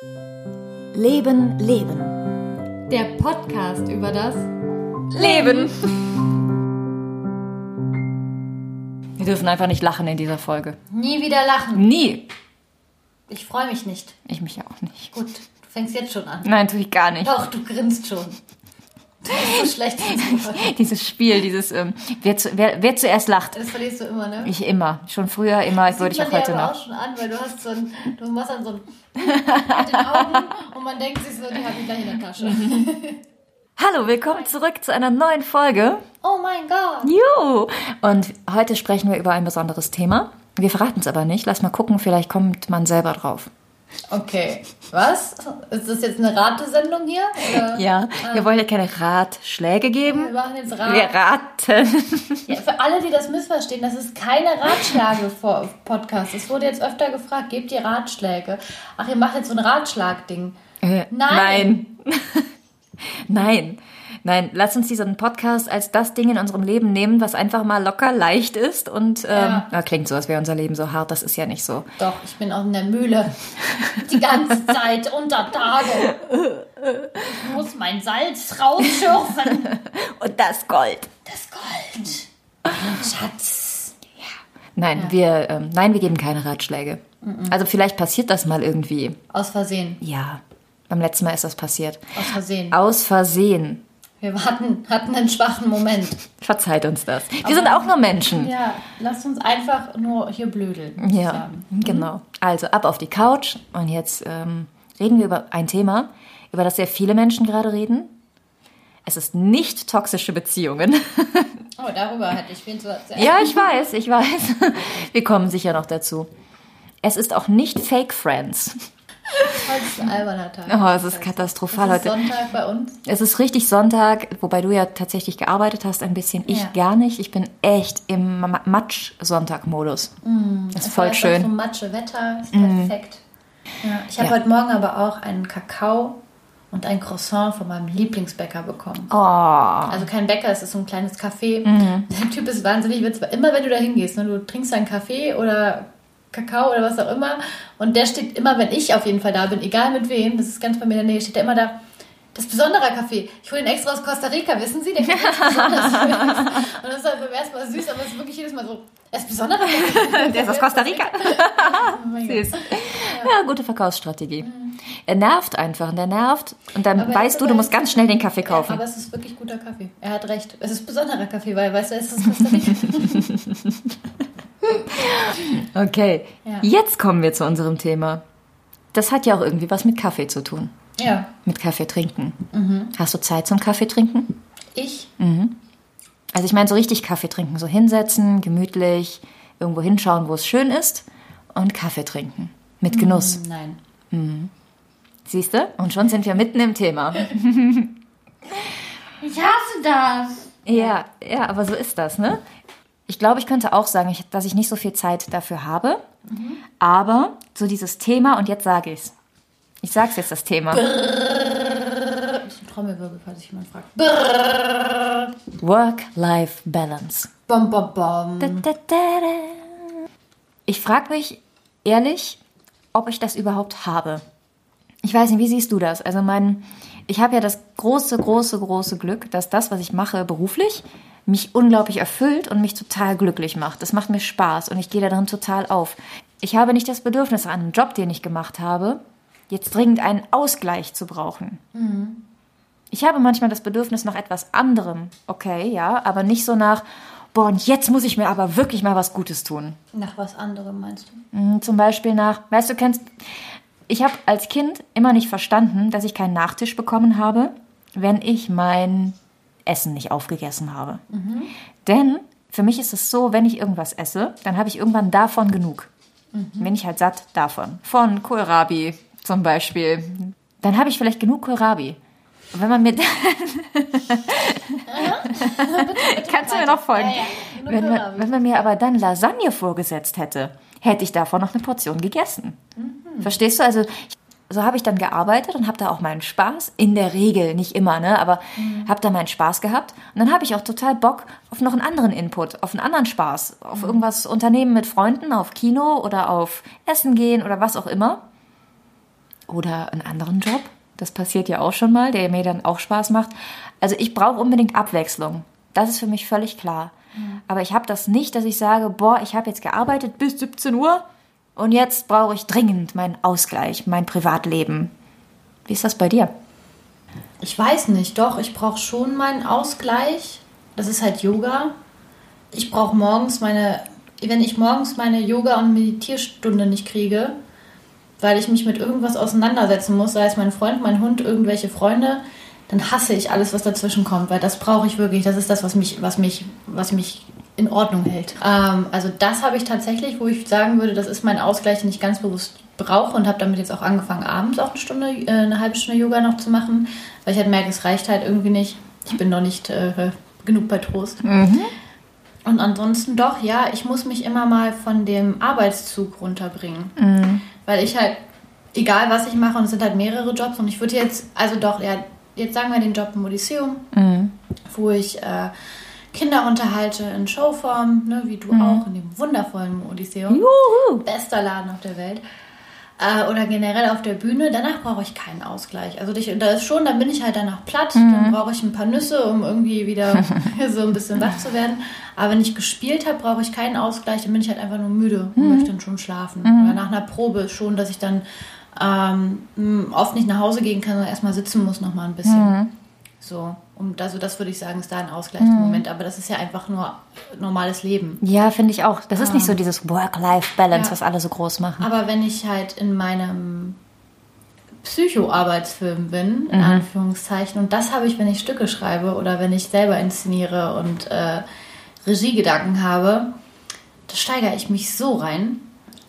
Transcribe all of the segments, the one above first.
Leben, Leben. Der Podcast über das Leben. Wir dürfen einfach nicht lachen in dieser Folge. Nie wieder lachen. Nie. Ich freue mich nicht. Ich mich auch nicht. Gut, du fängst jetzt schon an. Nein, tue ich gar nicht. Doch, du grinst schon. So schlecht. Dieses Spiel, dieses, ähm, wer, zu, wer, wer zuerst lacht. Das verlierst du immer, ne? Ich immer. Schon früher, immer, Das würde ich auch heute noch. auch schon an, weil du hast so ein, du machst dann so ein mit den Augen und man denkt sich so, die habe ich gleich in der Tasche. Hallo, willkommen zurück zu einer neuen Folge. Oh mein Gott. Juhu! Und heute sprechen wir über ein besonderes Thema. Wir verraten es aber nicht. Lass mal gucken, vielleicht kommt man selber drauf. Okay, was? Ist das jetzt eine Ratesendung hier? Oder? Ja, wir wollen ja keine Ratschläge Wir geben. machen jetzt Rat. Wir raten. Ja, für alle, die das missverstehen, das ist keine Ratschläge-Podcast. Es wurde jetzt öfter gefragt, gebt ihr Ratschläge? Ach, ihr macht jetzt so ein Ratschlag-Ding. Äh, Nein. Nein. Nein. Nein, lass uns diesen Podcast als das Ding in unserem Leben nehmen, was einfach mal locker leicht ist und ähm, Ja. ja, klingt so, als wäre unser Leben so hart. Das ist ja nicht so. Doch, ich bin auch in der Mühle. Die ganze Zeit, unter Tage. Ich muss mein Salz rausschürfen. Und das Gold. Das Gold. Mein Schatz. Nein, wir, ähm, nein, wir geben keine Ratschläge. Also vielleicht passiert das mal irgendwie. Aus Versehen. Ja, beim letzten Mal ist das passiert. Aus Versehen. Aus Versehen. Wir hatten, hatten einen schwachen Moment. Verzeiht uns das. Wir sind auch nur Menschen. Ja, lasst uns einfach nur hier blödeln. Ja, sagen. genau. Also ab auf die Couch und jetzt ähm, reden wir über ein Thema, über das sehr viele Menschen gerade reden. Es ist nicht toxische Beziehungen. Oh, darüber hätte ich viel zu erzählen. ja, ich weiß, ich weiß. Wir kommen sicher noch dazu. Es ist auch nicht Fake Friends. Heute ist ein alberner Tag. Oh, es ist katastrophal Es ist heute. Sonntag bei uns. Es ist richtig Sonntag, wobei du ja tatsächlich gearbeitet hast ein bisschen. Ich Ja. gar nicht. Ich bin echt im Ma- Matsch-Sonntag-Modus. Das ist voll jetzt auch So schön. Mhm. Matsche Wetter, ist perfekt. Ja, ich habe Ja. heute Morgen aber auch einen Kakao und ein Croissant von meinem Lieblingsbäcker bekommen. Oh, Also kein Bäcker, es ist so ein kleines Café. Der Typ ist wahnsinnig witzig. Immer wenn du da hingehst, ne, du trinkst einen Kaffee oder Kakao oder was auch immer und der steht immer, wenn ich auf jeden Fall da bin, egal mit wem, das ist ganz bei mir in der Nähe, steht der immer da, das ist besonderer Kaffee. Ich hole den extra aus Costa Rica, wissen Sie? Der ist ganz besonders für. Und das ist halt beim ersten Mal süß, aber es ist wirklich jedes Mal so, er ist besonderer Kaffee. der ist aus Costa Rica. Oh. Süß. Ja, gute Verkaufsstrategie. Er nervt einfach und der nervt und dann Aber weißt du, du musst ganz schnell den Kaffee Ja, kaufen. aber es ist wirklich guter Kaffee. Er hat recht. Es ist besonderer Kaffee, weil, weißt du, es ist Costa Rica. Okay, Ja. jetzt kommen wir zu unserem Thema. Das hat ja auch irgendwie was mit Kaffee zu tun. ja, Mit Kaffee trinken. Mhm. Hast du Zeit zum Kaffee trinken? ich Also ich meine so richtig Kaffee trinken, so hinsetzen, gemütlich, irgendwo hinschauen, wo es schön ist und Kaffee trinken. Mit Genuss. Nein. Siehst du? Und schon sind wir mitten im Thema. Ich hasse das. Ja, ja, aber so ist das, ne? Ich glaube, ich könnte auch sagen, ich, dass ich nicht so viel Zeit dafür habe. Aber so dieses Thema, und jetzt sage ich's. Ich sag's jetzt, das Thema. Das ist ein Trommelwirbel, falls sich jemand fragt. Work-Life-Balance. Bom, bom, bom. Da, da, da, da. Ich frage mich ehrlich, ob ich das überhaupt habe. Ich weiß nicht, wie siehst du das? Also mein, ich habe ja das große, große, große Glück, dass das, was ich mache beruflich, mich unglaublich erfüllt und mich total glücklich macht. Das macht mir Spaß und ich gehe darin total auf. Ich habe nicht das Bedürfnis an einem Job, den ich gemacht habe, jetzt dringend einen Ausgleich zu brauchen. Ich habe manchmal das Bedürfnis nach etwas anderem, okay, ja, aber nicht so nach, boah, und jetzt muss ich mir aber wirklich mal was Gutes tun. Nach was anderem meinst du? Hm, Zum Beispiel nach, weißt du, kennst, ich habe als Kind immer nicht verstanden, dass ich keinen Nachtisch bekommen habe, wenn ich mein Essen nicht aufgegessen habe. Denn für mich ist es so, wenn ich irgendwas esse, dann habe ich irgendwann davon genug. Bin ich halt satt davon. Von Kohlrabi zum Beispiel. Dann habe ich vielleicht genug Kohlrabi. Und wenn man mir Kannst du mir noch folgen? Ja, ja. Wenn man, wenn man mir aber dann Lasagne vorgesetzt hätte, hätte ich davon noch eine Portion gegessen. Mhm. Verstehst du? Also ich, so habe ich dann gearbeitet und habe da auch meinen Spaß. In der Regel, nicht immer, ne? Aber Mhm. habe da meinen Spaß gehabt. Und dann habe ich auch total Bock auf noch einen anderen Input, auf einen anderen Spaß, Mhm. auf irgendwas Unternehmen mit Freunden, auf Kino oder auf Essen gehen oder was auch immer. oder einen anderen Job. Das passiert ja auch schon mal, der mir dann auch Spaß macht. Also ich brauche unbedingt Abwechslung. Das ist für mich völlig klar. Aber ich habe das nicht, dass ich sage, boah, ich habe jetzt gearbeitet bis 17 Uhr und jetzt brauche ich dringend meinen Ausgleich, mein Privatleben. Wie ist das bei dir? Ich weiß nicht, doch, ich brauche schon meinen Ausgleich. Das ist halt Yoga. Ich brauche morgens meine, wenn ich morgens meine Yoga- und Meditierstunde nicht kriege, weil ich mich mit irgendwas auseinandersetzen muss, sei es mein Freund, mein Hund, irgendwelche Freunde, dann hasse ich alles, was dazwischen kommt, weil das brauche ich wirklich. Das ist das, was mich, was mich, was mich in Ordnung hält. Ähm, also das habe ich tatsächlich, wo ich sagen würde, das ist mein Ausgleich, den ich ganz bewusst brauche und habe damit jetzt auch angefangen, abends auch eine Stunde, äh, eine halbe Stunde Yoga noch zu machen, weil ich halt merke, es reicht halt irgendwie nicht. Ich bin noch nicht äh, genug bei Trost. Mhm. Und ansonsten doch, ja, ich muss mich immer mal von dem Arbeitszug runterbringen. Mhm. Weil ich halt, egal was ich mache, und es sind halt mehrere Jobs, und ich würde jetzt, also doch, ja, jetzt sagen wir den Job im Odysseum, mhm. wo ich äh, Kinder unterhalte in Showform, ne, wie du mhm. auch, in dem wundervollen Odysseum. Juhu. Bester Laden auf der Welt. Äh, oder generell auf der Bühne, danach brauche ich keinen Ausgleich. Also ich, da ist schon, dann bin ich halt danach platt, mhm. dann brauche ich ein paar Nüsse, um irgendwie wieder so ein bisschen wach zu werden. Aber wenn ich gespielt habe, brauche ich keinen Ausgleich, dann bin ich halt einfach nur müde und mhm. möchte dann schon schlafen. Mhm. Oder nach einer Probe ist schon, dass ich dann ähm, oft nicht nach Hause gehen kann, sondern erstmal sitzen muss noch mal ein bisschen. Mhm. So, und also das würde ich sagen, ist da ein Ausgleich im mhm. Moment, aber das ist ja einfach nur normales Leben. Ja, finde ich auch. Das ist nicht so ähm, dieses Work-Life-Balance, ja. was alle so groß machen. Aber wenn ich halt in meinem Psycho-Arbeitsfilm bin, in mhm. Anführungszeichen, und das habe ich, wenn ich Stücke schreibe oder wenn ich selber inszeniere und äh, Regiegedanken habe, da steigere ich mich so rein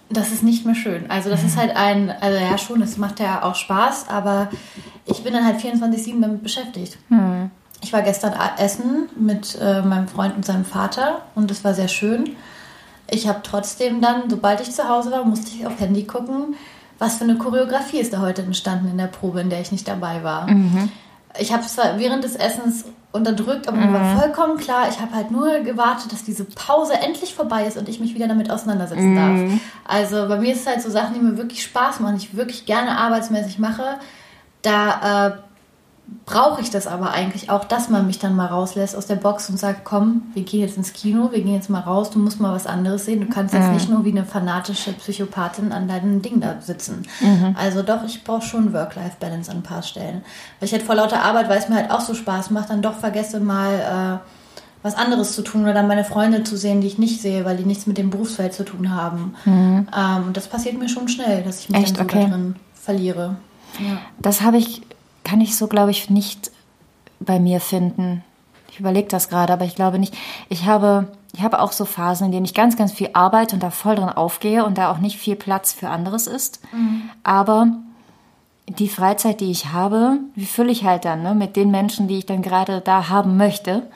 das ist nicht mehr schön. Also das ist halt ein, also ja schon, es macht ja auch Spaß, aber ich bin dann halt 24-7 damit beschäftigt. Mhm. Ich war gestern essen mit äh, meinem Freund und seinem Vater und es war sehr schön. Ich habe trotzdem dann, sobald ich zu Hause war, musste ich auf Handy gucken, was für eine Choreografie ist da heute entstanden in der Probe, in der ich nicht dabei war. Mhm. Ich habe zwar während des Essens unterdrückt, aber mir war mhm. vollkommen klar, ich habe halt nur gewartet, dass diese Pause endlich vorbei ist und ich mich wieder damit auseinandersetzen mhm. darf. Also bei mir ist es halt so Sachen, die mir wirklich Spaß machen, ich wirklich gerne arbeitsmäßig mache. Da äh, brauche ich das aber eigentlich auch, dass man mich dann mal rauslässt aus der Box und sagt, komm, wir gehen jetzt ins Kino, wir gehen jetzt mal raus, du musst mal was anderes sehen. Du kannst jetzt mhm. nicht nur wie eine fanatische Psychopathin an deinem Ding da sitzen. Mhm. Also doch, ich brauche schon Work-Life-Balance an ein paar Stellen. Weil ich halt vor lauter Arbeit, weil es mir halt auch so Spaß macht, dann doch vergesse mal äh, was anderes zu tun oder dann meine Freunde zu sehen, die ich nicht sehe, weil die nichts mit dem Berufsfeld zu tun haben. Mhm. Ähm, das passiert mir schon schnell, dass ich mich Echt? dann so okay. drin verliere. Ja. Das habe ich kann ich so, glaube ich, nicht bei mir finden. Ich überlege das gerade, aber ich glaube nicht. Ich habe, ich habe auch so Phasen, in denen ich ganz, ganz viel arbeite und da voll drin aufgehe und da auch nicht viel Platz für anderes ist. Mhm. Aber die Freizeit, die ich habe, wie fülle ich halt dann ne, mit den Menschen, die ich dann gerade da haben möchte.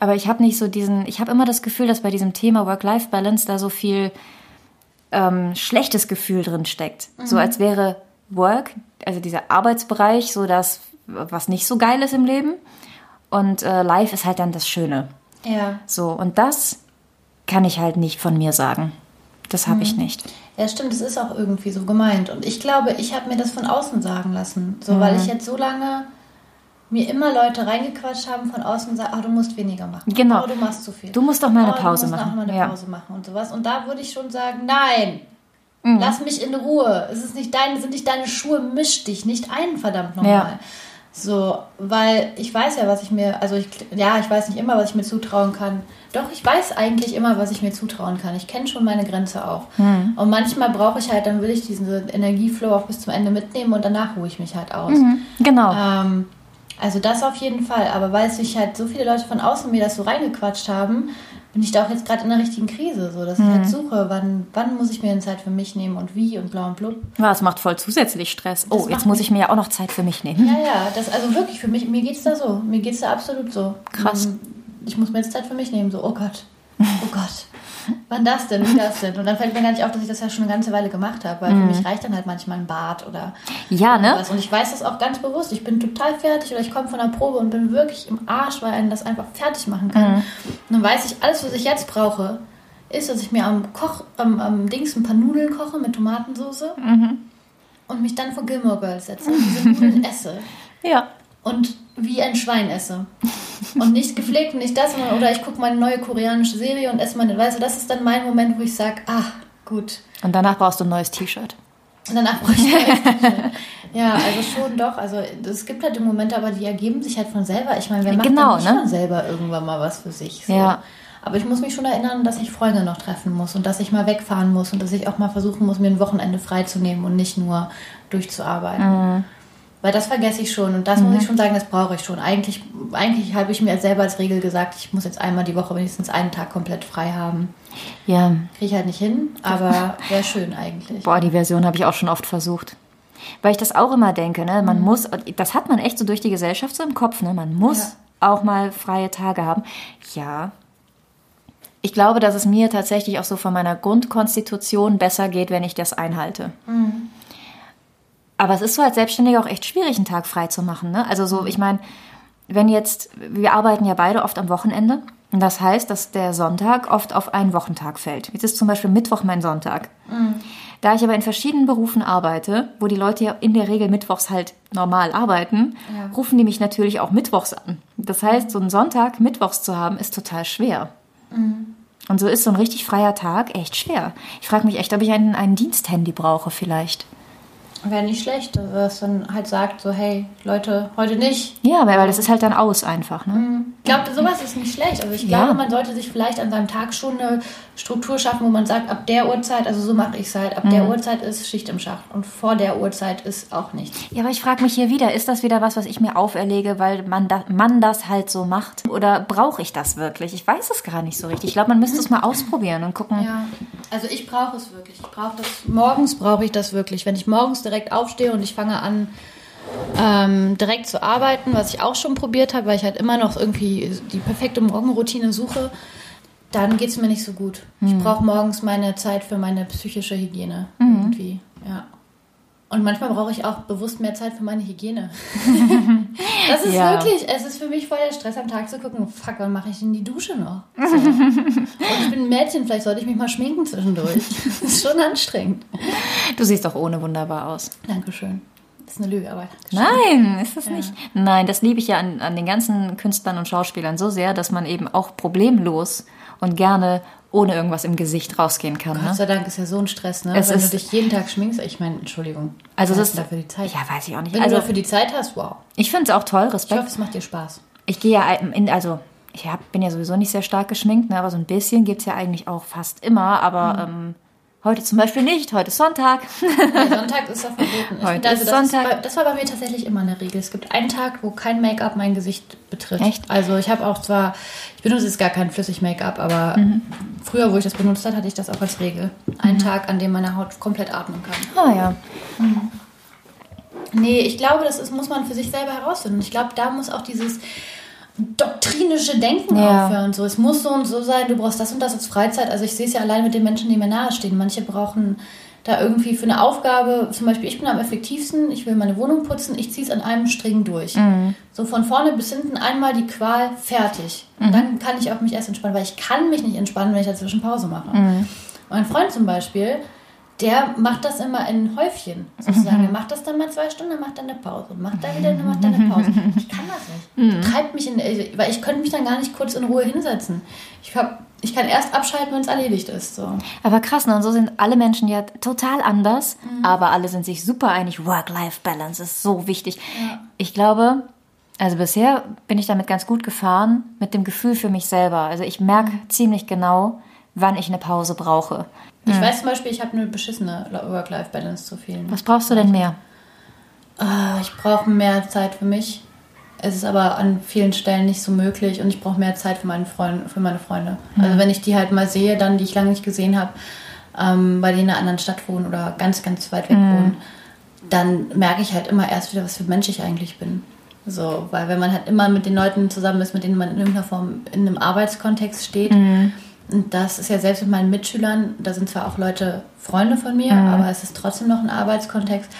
Aber ich habe nicht so diesen, ich habe immer das Gefühl, dass bei diesem Thema Work-Life-Balance da so viel ähm, schlechtes Gefühl drin steckt. Mhm. So als wäre Work, also dieser Arbeitsbereich, so das, was nicht so geil ist im Leben. Und äh, Life ist halt dann das Schöne. Ja. So, und das kann ich halt nicht von mir sagen. Das habe mhm. ich nicht. Ja, stimmt, es ist auch irgendwie so gemeint. Und ich glaube, ich habe mir das von außen sagen lassen. So, mhm. weil ich jetzt so lange mir immer Leute reingequatscht haben von außen und sagen, oh, du musst weniger machen. Genau. Oh, du machst zu viel. Du musst doch mal eine oh, Pause machen. Du musst machen. Auch mal eine Pause machen und sowas. Und da würde ich schon sagen, nein, Mhm. Lass mich in Ruhe. Es ist nicht deine, sind nicht deine Schuhe, misch dich nicht ein, verdammt nochmal. Ja. So, weil ich weiß ja, was ich mir, also ich, ja, ich weiß nicht immer, was ich mir zutrauen kann. Doch, ich weiß eigentlich immer, was ich mir zutrauen kann. Ich kenne schon meine Grenze auch. Mhm. Und manchmal brauche ich halt, dann will ich diesen Energieflow auch bis zum Ende mitnehmen und danach ruhe ich mich halt aus. Mhm, genau. Ähm, also das auf jeden Fall. Aber weil sich halt so viele Leute von außen mir das so reingequatscht haben, bin ich da auch jetzt gerade in einer richtigen Krise, so dass mhm. ich halt mhm. suche, wann, wann muss ich mir denn Zeit für mich nehmen und wie und blau und blub. Ja, es macht voll zusätzlich Stress. Das oh, jetzt muss ich mir ja auch noch Zeit für mich nehmen. Ja, ja, das also wirklich für mich, mir geht es da so. Mir geht es da absolut so. Krass. Ich muss mir jetzt Zeit für mich nehmen, so, oh Gott. Oh Gott. Wann das denn? Wie das denn? Und dann fällt mir gar nicht auf, dass ich das ja schon eine ganze Weile gemacht habe, weil mhm. für mich reicht dann halt manchmal ein Bad oder ja, ne? was. Und ich weiß das auch ganz bewusst. Ich bin total fertig oder ich komme von der Probe und bin wirklich im Arsch, weil einen das einfach fertig machen kann. Mhm. Und dann weiß ich, alles, was ich jetzt brauche, ist, dass ich mir am Koch, am, am Dings ein paar Nudeln koche mit Tomatensauce. Mhm. und mich dann vor Gilmore Girls setze und diese Nudeln esse. Ja. Und wie ein Schwein esse. Und nicht gepflegt und nicht das, sondern, oder ich gucke meine neue koreanische Serie und esse meine, weißt du, das ist dann mein Moment, wo ich sage, ah, gut. Und danach brauchst du ein neues T-Shirt. Und danach brauche ich ein neues T-Shirt. Ja, also schon doch. Also es gibt halt Momente, aber die ergeben sich halt von selber. Ich meine, wer macht Genau, dann ne? schon selber irgendwann mal was für sich? So. Ja. Aber ich muss mich schon erinnern, dass ich Freunde noch treffen muss und dass ich mal wegfahren muss und dass ich auch mal versuchen muss, mir ein Wochenende freizunehmen und nicht nur durchzuarbeiten. Mhm. Weil das vergesse ich schon und das muss ich schon sagen, das brauche ich schon. Eigentlich, eigentlich habe ich mir selber als Regel gesagt, ich muss jetzt einmal die Woche wenigstens einen Tag komplett frei haben. Ja. Kriege ich halt nicht hin, aber wäre schön eigentlich. Boah, die Version habe ich auch schon oft versucht. Weil ich das auch immer denke, ne? Man muss, das hat man echt so durch die Gesellschaft so im Kopf, ne? Man muss auch mal freie Tage haben. Ja. Ich glaube, dass es mir tatsächlich auch so von meiner Grundkonstitution besser geht, wenn ich das einhalte. Aber es ist so als Selbstständiger auch echt schwierig, einen Tag frei zu machen. Ne? Also so, ich meine, wenn jetzt, wir arbeiten ja beide oft am Wochenende. Und das heißt, dass der Sonntag oft auf einen Wochentag fällt. Jetzt ist zum Beispiel Mittwoch mein Sonntag. Da ich aber in verschiedenen Berufen arbeite, wo die Leute ja in der Regel mittwochs halt normal arbeiten, rufen die mich natürlich auch mittwochs an. Das heißt, so einen Sonntag mittwochs zu haben, ist total schwer. Und so ist so ein richtig freier Tag echt schwer. Ich frage mich echt, ob ich einen, einen Diensthandy brauche vielleicht. Wäre nicht schlecht, dass dann halt sagt, so, hey, Leute, heute nicht. Ja, weil, weil das ist halt dann aus einfach. Ne? Ich glaube, sowas ist nicht schlecht. Also ich Ja. glaube, man sollte sich vielleicht an seinem Tag schon eine Struktur schaffen, wo man sagt, ab der Uhrzeit, also so mache ich es halt, ab der Uhrzeit ist Schicht im Schacht und vor der Uhrzeit ist auch nichts. Ja, aber ich frage mich hier wieder, ist das wieder was, was ich mir auferlege, weil man, da, man das halt so macht? Oder brauche ich das wirklich? Ich weiß es gar nicht so richtig. Ich glaube, man müsste es mal ausprobieren und gucken. Ja, also ich brauche es wirklich. Ich brauche das. Morgens brauche ich das wirklich. Wenn ich morgens direkt aufstehe und ich fange an, ähm, direkt zu arbeiten, was ich auch schon probiert habe, weil ich halt immer noch irgendwie die perfekte Morgenroutine suche, dann geht es mir nicht so gut. Ich brauche morgens meine Zeit für meine psychische Hygiene irgendwie. Ja. Und manchmal brauche ich auch bewusst mehr Zeit für meine Hygiene. das ist Ja. wirklich, es ist für mich voll der Stress am Tag zu gucken, fuck, wann mache ich denn die Dusche noch? So. Und ich bin ein Mädchen, vielleicht sollte ich mich mal schminken zwischendurch. Das ist schon anstrengend. Du siehst doch ohne wunderbar aus. Dankeschön. Das ist eine Lüge, aber. Nein, ist das nicht. Nein, das liebe ich ja an, an den ganzen Künstlern und Schauspielern so sehr, dass man eben auch problemlos und gerne ohne irgendwas im Gesicht rausgehen kann. Gott Ne? sei Dank ist ja so ein Stress, ne? Es Wenn ist- du dich jeden Tag schminkst, ich meine, Entschuldigung. Also das du dafür die Zeit. Ja, weiß ich auch nicht. Wenn Also du dafür die Zeit hast, wow. ich finde es auch toll, Ich Respekt. hoffe, es macht dir Spaß. Ich gehe ja in, also ich hab, bin ja sowieso nicht sehr stark geschminkt, ne, aber so ein bisschen gibt's ja eigentlich auch fast immer. Aber ähm, heute zum Beispiel nicht. Heute ist Sonntag. Nee, Sonntag ist ja verboten. Heute also ist das, Sonntag. Ist das war bei mir tatsächlich immer eine Regel. Es gibt einen Tag, wo kein Make-up mein Gesicht betrifft. Echt? Also ich habe auch zwar, ich benutze jetzt gar kein Flüssig-Make-up, aber Mhm. früher, wo ich das benutzt habe, hatte ich das auch als Regel. Ein Tag, an dem meine Haut komplett atmen kann. Ah ja. Nee, ich glaube, das ist, muss man für sich selber herausfinden. Ich glaube, da muss auch dieses doktrinische Denken Ja. aufhören. So, es muss so und so sein, du brauchst das und das als Freizeit. Also ich sehe es ja allein mit den Menschen, die mir nahestehen. Manche brauchen da irgendwie für eine Aufgabe, zum Beispiel ich bin am effektivsten, ich will meine Wohnung putzen, ich ziehe es an einem Strang durch. So von vorne bis hinten einmal die Qual fertig. Und dann kann ich auch mich erst entspannen, weil ich kann mich nicht entspannen, wenn ich dazwischen Pause mache. Mein Freund zum Beispiel, der macht das immer in Häufchen, sozusagen. Er macht das dann mal zwei Stunden, dann macht er eine Pause. Macht er wieder, dann macht er eine Pause. Ich kann das nicht. Treibt mich in, weil ich könnte mich dann gar nicht kurz in Ruhe hinsetzen. Ich, hab, ich kann erst abschalten, wenn es erledigt ist. So. Aber krass, ne? Und so sind alle Menschen ja total anders, aber alle sind sich super einig. Work-Life-Balance ist so wichtig. Ich glaube, also bisher bin ich damit ganz gut gefahren, mit dem Gefühl für mich selber. Also ich merke ziemlich genau, wann ich eine Pause brauche. Ich weiß zum Beispiel, ich habe eine beschissene Work-Life-Balance zu vielen. Was brauchst du denn mehr? Ah, ich brauche mehr Zeit für mich. Es ist aber an vielen Stellen nicht so möglich und ich brauche mehr Zeit für, meinen Freund, für meine Freunde. Also wenn ich die halt mal sehe, dann die ich lange nicht gesehen habe, ähm, weil die in einer anderen Stadt wohnen oder ganz, ganz weit weg wohnen, dann merke ich halt immer erst wieder, was für ein Mensch ich eigentlich bin. So, weil wenn man halt immer mit den Leuten zusammen ist, mit denen man in irgendeiner Form in einem Arbeitskontext steht, und das ist ja selbst mit meinen Mitschülern, da sind zwar auch Leute Freunde von mir, aber es ist trotzdem noch ein Arbeitskontext,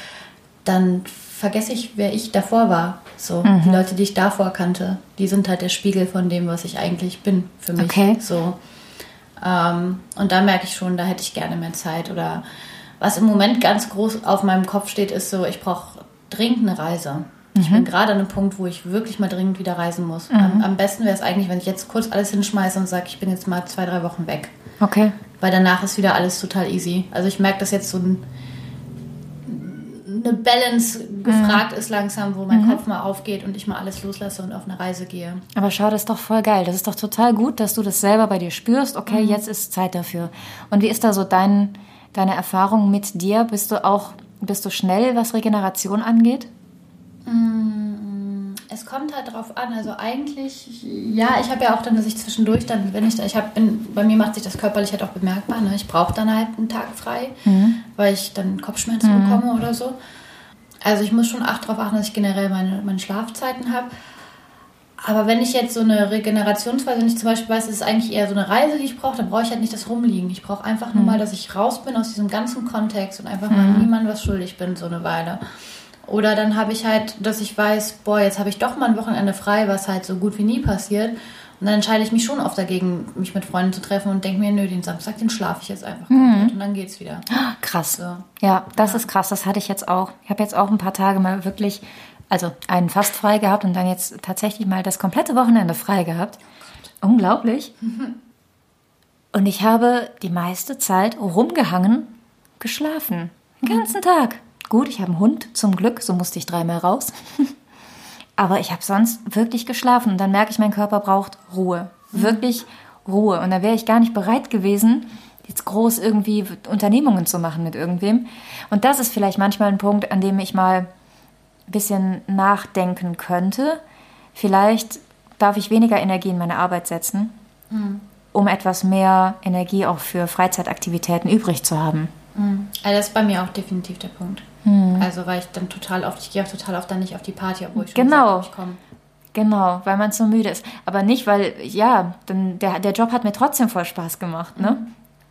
dann vergesse ich, wer ich davor war. So, die Leute, die ich davor kannte, die sind halt der Spiegel von dem, was ich eigentlich bin für mich. Okay. So. Ähm, und da merke ich schon, da hätte ich gerne mehr Zeit oder Was im Moment ganz groß auf meinem Kopf steht, ist so, ich brauche dringend eine Reise. Ich bin gerade an einem Punkt, wo ich wirklich mal dringend wieder reisen muss. Am, am besten wäre es eigentlich, wenn ich jetzt kurz alles hinschmeiße und sage, ich bin jetzt mal zwei, drei Wochen weg. Okay. Weil danach ist wieder alles total easy. Also ich merke, dass jetzt so ein, eine Balance gefragt ist langsam, wo mein Kopf mal aufgeht und ich mal alles loslasse und auf eine Reise gehe. Aber schau, das ist doch voll geil. Das ist doch total gut, dass du das selber bei dir spürst. Okay, jetzt ist Zeit dafür. Und wie ist da so dein, deine Erfahrung mit dir? Bist du auch, bist du schnell, was Regeneration angeht? Es kommt halt drauf an. Also eigentlich, ja, ich habe ja auch dann, dass ich zwischendurch dann, wenn ich, da- ich habe, bei mir macht sich das körperlich halt auch bemerkbar. Ne? Ich brauche dann halt einen Tag frei, weil ich dann Kopfschmerzen bekomme oder so. Also ich muss schon acht darauf achten, dass ich generell meine, meine Schlafzeiten habe. Aber wenn ich jetzt so eine Regenerationsphase, wenn ich zum Beispiel weiß, es ist eigentlich eher so eine Reise, die ich brauche, dann brauche ich halt nicht das Rumliegen. Ich brauche einfach nur mal, dass ich raus bin aus diesem ganzen Kontext und einfach mal niemandem was schuldig bin, so eine Weile. Oder dann habe ich halt, dass ich weiß, boah, jetzt habe ich doch mal ein Wochenende frei, was halt so gut wie nie passiert. Und dann entscheide ich mich schon oft dagegen, mich mit Freunden zu treffen und denke mir, nö, den Samstag, den schlafe ich jetzt einfach komplett und dann geht's wieder. Krass. So. Ja, das ist krass. Das hatte ich jetzt auch. Ich habe jetzt auch ein paar Tage mal wirklich, also einen fast frei gehabt und dann jetzt tatsächlich mal das komplette Wochenende frei gehabt. Unglaublich. Und ich habe die meiste Zeit rumgehangen, geschlafen. Den ganzen Tag. Gut, ich habe einen Hund, zum Glück, so musste ich dreimal raus. Aber ich habe sonst wirklich geschlafen und dann merke ich, mein Körper braucht Ruhe. Wirklich Ruhe. Und da wäre ich gar nicht bereit gewesen, jetzt groß irgendwie Unternehmungen zu machen mit irgendwem. Und das ist vielleicht manchmal ein Punkt, an dem ich mal ein bisschen nachdenken könnte. Vielleicht darf ich weniger Energie in meine Arbeit setzen, um etwas mehr Energie auch für Freizeitaktivitäten übrig zu haben. Also das ist bei mir auch definitiv der Punkt. Also weil ich dann total oft, ich gehe auch total oft dann nicht auf die Party, obwohl ich schon Genau. gesagt komme. Genau, weil man so müde ist. Aber nicht, weil, ja, dann der, der Job hat mir trotzdem voll Spaß gemacht, ne?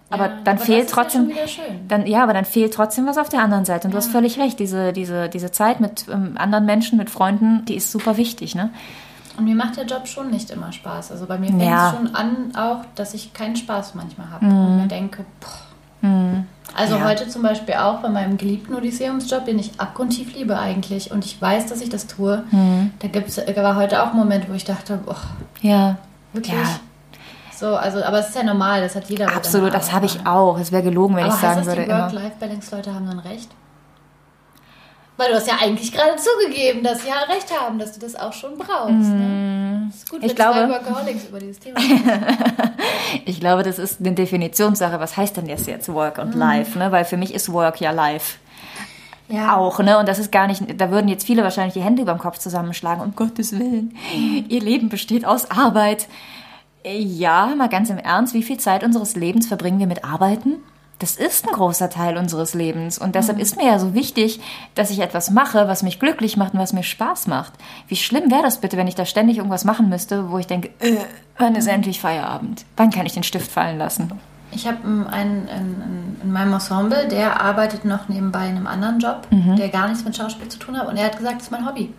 Aber Ja, dann aber fehlt das ist ja trotzdem. schön. Dann, ja, aber dann fehlt trotzdem was auf der anderen Seite. Und du hast völlig recht, diese, diese, diese Zeit mit ähm, anderen Menschen, mit Freunden, die ist super wichtig, ne? Und mir macht der Job schon nicht immer Spaß. Also bei mir fängt Ja. es schon an, auch, dass ich keinen Spaß manchmal habe. Und mir denke, boah. Also Ja. heute zum Beispiel auch bei meinem geliebten Odysseumsjob, den ich abgrundtief liebe eigentlich. Und ich weiß, dass ich das tue. Da gibt's, war heute auch ein Moment, wo ich dachte, boah, Ja. wirklich? Ja, So, also, aber es ist ja normal, das hat jeder. absolut, das habe ich auch. Es wäre gelogen, wenn Aber ich sagen heißt würde die. Work-Life-Balance-Leute haben dann recht? Weil du hast ja eigentlich gerade zugegeben, dass sie ja recht haben, dass du das auch schon brauchst. Ne? Ist gut, Mhm. Ich glaube- Workaholics über dieses Thema. Ich glaube, das ist eine Definitionssache. Was heißt denn das jetzt Work und Life? Ne? Weil für mich ist Work ja Life. ja. auch, ne? Und das ist gar nicht, da würden jetzt viele wahrscheinlich die Hände über dem Kopf zusammenschlagen, um Gottes Willen. Ihr Leben besteht aus Arbeit. Ja, mal ganz im Ernst, wie viel Zeit unseres Lebens verbringen wir mit Arbeiten? Das ist ein großer Teil unseres Lebens. Und deshalb ist mir ja so wichtig, dass ich etwas mache, was mich glücklich macht und was mir Spaß macht. Wie schlimm wäre das bitte, wenn ich da ständig irgendwas machen müsste, wo ich denke, äh, wann ist endlich Feierabend? Wann kann ich den Stift fallen lassen? Ich habe einen, einen in meinem Ensemble, der arbeitet noch nebenbei in einem anderen Job, Mhm. der gar nichts mit Schauspiel zu tun hat. Und er hat gesagt, das ist mein Hobby.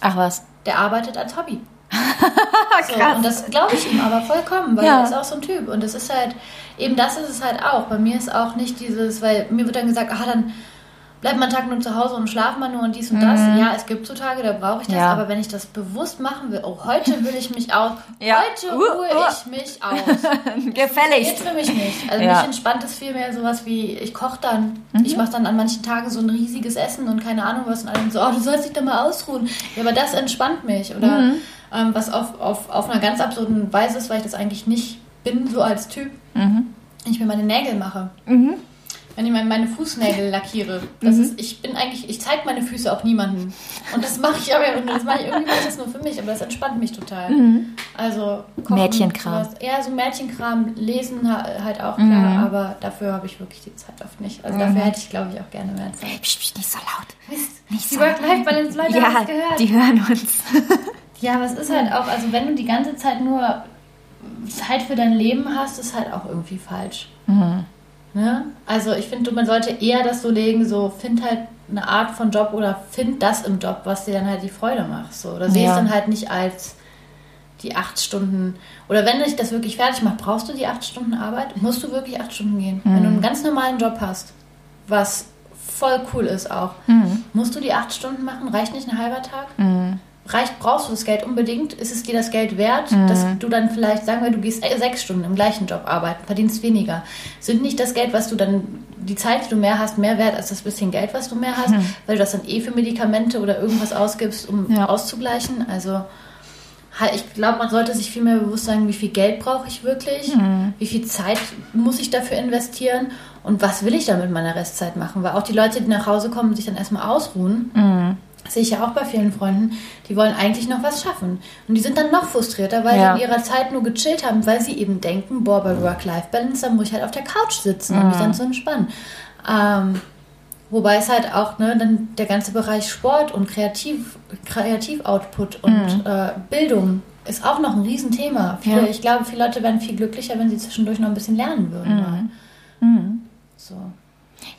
Ach was. Der arbeitet als Hobby. So, und das glaube ich ihm aber vollkommen, weil Ja. er ist auch so ein Typ. Und das ist halt, eben das ist es halt auch. Bei mir ist auch nicht dieses, weil mir wird dann gesagt, ah, dann bleibt man Tag nur zu Hause und schlaft man nur und dies und das. Ja, es gibt so Tage, da brauche ich das. Mhm. Ja. Aber wenn ich das bewusst machen will, oh, heute will ich mich aus, Ja. heute Uh, ruhe uh. ich mich aus. Geht Gefälligst. für mich nicht. Also Ja. mich entspannt es vielmehr sowas wie, ich koche dann. Mhm. Ich mache dann an manchen Tagen so ein riesiges Essen und keine Ahnung was. Und alle so, oh, du sollst dich da mal ausruhen. Ja, aber das entspannt mich. Oder Mhm. Ähm, was auf, auf, auf einer ganz absurden Weise ist, weil ich das eigentlich nicht bin, so als Typ. Mhm. Wenn ich mir meine Nägel mache. Wenn ich meine, Fußnägel lackiere. Das Mhm. ist, ich bin eigentlich, ich zeige meine Füße auch niemandem. Und das mache ich aber, das mache ich irgendwie mache ich das nur für mich, aber das entspannt mich total. Also kochen, Mhm. Mädchenkram. sowas. Ja, so Mädchenkram, lesen ha- halt auch Mhm. klar, aber dafür habe ich wirklich die Zeit oft nicht. Also dafür hätte ich, glaube ich, auch gerne mehr Zeit. Psst, psst, nicht so laut. Nicht Die Work-Life-Balance-Leute ja, haben es gehört. die hören uns. Ja, aber es ist halt auch, also wenn du die ganze Zeit nur Zeit für dein Leben hast, ist halt auch irgendwie falsch. Ne? Also ich finde, man sollte eher das so legen, so find halt eine Art von Job oder find das im Job, was dir dann halt die Freude macht. So. Oder sieh Ja. es dann halt nicht als die acht Stunden. Oder wenn dich das wirklich fertig macht, brauchst du die acht Stunden Arbeit? Musst du wirklich acht Stunden gehen? Wenn du einen ganz normalen Job hast, was voll cool ist auch. Musst du die acht Stunden machen? Reicht nicht ein halber Tag? Reicht, brauchst du das Geld unbedingt? Ist es dir das Geld wert, dass du dann vielleicht, sagen wir, du gehst äh, sechs Stunden im gleichen Job arbeiten, verdienst weniger. Sind nicht das Geld, was du dann, die Zeit, die du mehr hast, mehr wert als das bisschen Geld, was du mehr hast, weil du das dann eh für Medikamente oder irgendwas ausgibst, um Ja. auszugleichen? Also ich glaube, man sollte sich viel mehr bewusst sein, wie viel Geld brauche ich wirklich, wie viel Zeit muss ich dafür investieren und was will ich da mit meiner Restzeit machen? Weil auch die Leute, die nach Hause kommen sich dann erstmal ausruhen, sehe ich ja auch bei vielen Freunden, die wollen eigentlich noch was schaffen. Und die sind dann noch frustrierter, weil Ja. sie in ihrer Zeit nur gechillt haben, weil sie eben denken, boah, bei Work-Life-Balance, da muss ich halt auf der Couch sitzen und mich dann zu entspannen. Ähm, wobei es halt auch, ne, dann der ganze Bereich Sport und Kreativ, Kreativoutput und äh, Bildung ist auch noch ein Riesenthema. Viele, Ja. Ich glaube, viele Leute wären viel glücklicher, wenn sie zwischendurch noch ein bisschen lernen würden. Mal. So.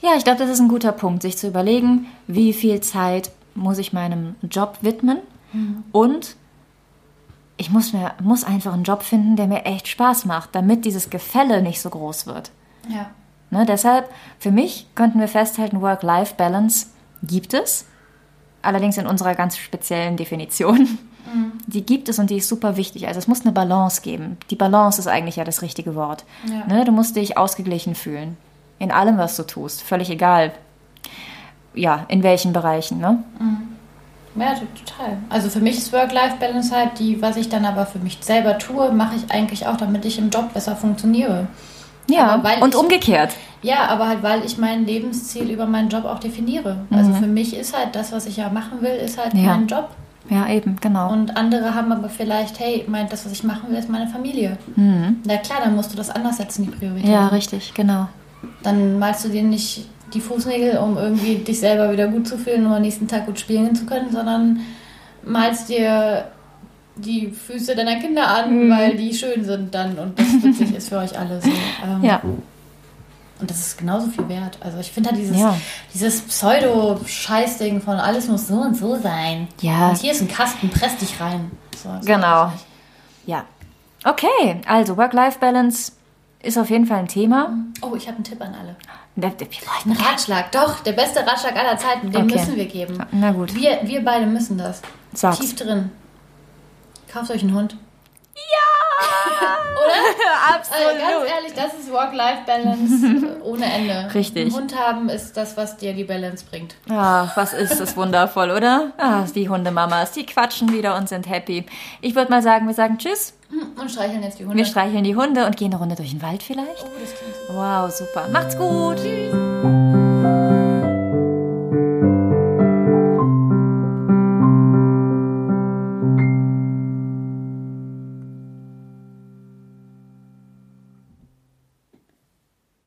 Ja, ich glaube, das ist ein guter Punkt, sich zu überlegen, wie viel Zeit muss ich meinem Job widmen und ich muss, mir, muss einfach einen Job finden, der mir echt Spaß macht, damit dieses Gefälle nicht so groß wird. Ja. Ne, deshalb, für mich könnten wir festhalten, Work-Life-Balance gibt es, allerdings in unserer ganz speziellen Definition. Die gibt es und die ist super wichtig. Also es muss eine Balance geben. Die Balance ist eigentlich ja das richtige Wort. Ja. Ne, du musst dich ausgeglichen fühlen. In allem, was du tust. Völlig egal. Ja, in welchen Bereichen. Ne? Ja, to- total. Also für mich ist Work-Life-Balance halt die, was ich dann aber für mich selber tue, mache ich eigentlich auch, damit ich im Job besser funktioniere. Ja, und ich- umgekehrt. Ja, aber halt, weil ich mein Lebensziel über meinen Job auch definiere. Also für mich ist halt das, was ich ja machen will, ist halt Ja. mein Job. Ja, eben, genau. Und andere haben aber vielleicht, hey, mein, das, was ich machen will, ist meine Familie. Na klar, dann musst du das anders setzen, die Priorität. ja, richtig, genau. Dann malst du dir nicht die Fußnägel, um irgendwie dich selber wieder gut zu fühlen, um am nächsten Tag gut spielen zu können, sondern malst dir die Füße deiner Kinder an, weil die schön sind dann und das witzig ist für euch alle so. Ähm, Ja, Und das ist genauso viel wert. Also ich finde halt dieses, Ja. dieses Pseudo-Scheißding von alles muss so und so sein. Ja. Und hier ist ein Kasten, press dich rein. So, Genau. ja. Okay, also Work-Life-Balance ist auf jeden Fall ein Thema. Oh, ich habe einen Tipp an alle. Wir Ein Ratschlag, doch, der beste Ratschlag aller Zeiten, den Okay. müssen wir geben. Na gut. Wir, wir beide müssen das. Sag's. Tief drin. Kauft euch einen Hund. Absolut. Also ganz ehrlich, das ist Work-Life-Balance äh, ohne Ende. Richtig. Ein Hund haben ist das, was dir die Balance bringt. Ach, was ist das wundervoll, oder? Ach, die Hundemamas, die quatschen wieder und sind happy. Ich würde mal sagen, wir sagen Tschüss. Und streicheln jetzt die Hunde. Wir streicheln die Hunde und gehen eine Runde durch den Wald vielleicht. oh, das klingt so. Wow, super. Macht's gut. Tschüss.